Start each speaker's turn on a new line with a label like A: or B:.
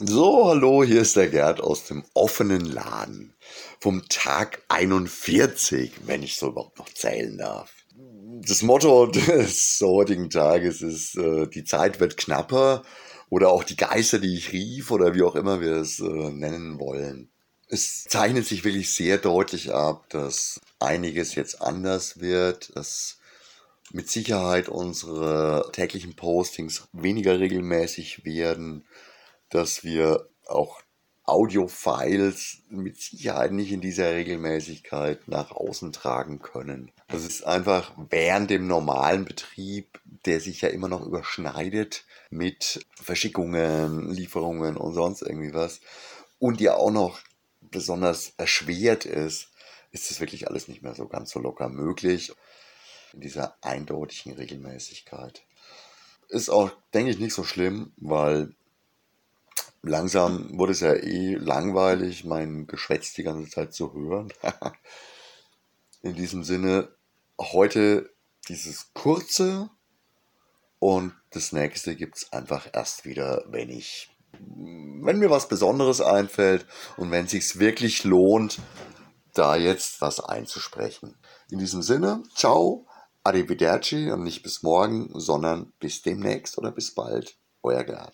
A: So, hallo, hier ist der Gerd aus dem offenen Laden. Vom Tag 41, wenn ich so überhaupt noch zählen darf. Das Motto des heutigen Tages ist, äh, die Zeit wird knapper oder auch die Geister, die ich rief oder wie auch immer wir es äh, nennen wollen. Es zeichnet sich wirklich sehr deutlich ab, dass einiges jetzt anders wird, dass mit Sicherheit unsere täglichen Postings weniger regelmäßig werden, dass wir auch Audio-Files mit Sicherheit nicht in dieser Regelmäßigkeit nach außen tragen können. Das ist einfach während dem normalen Betrieb, der sich ja immer noch überschneidet mit Verschickungen, Lieferungen und sonst irgendwie was und ja auch noch besonders erschwert ist, ist es wirklich alles nicht mehr so ganz so locker möglich in dieser eindeutigen Regelmäßigkeit. Ist auch, denke ich, nicht so schlimm, weil langsam wurde es ja eh langweilig, mein Geschwätz die ganze Zeit zu hören. In diesem Sinne, heute dieses kurze und das nächste gibt es einfach erst wieder, wenn ich, wenn mir was Besonderes einfällt und wenn es sich wirklich lohnt, da jetzt was einzusprechen. In diesem Sinne, ciao, arrivederci und nicht bis morgen, sondern bis demnächst oder bis bald, euer Gerd.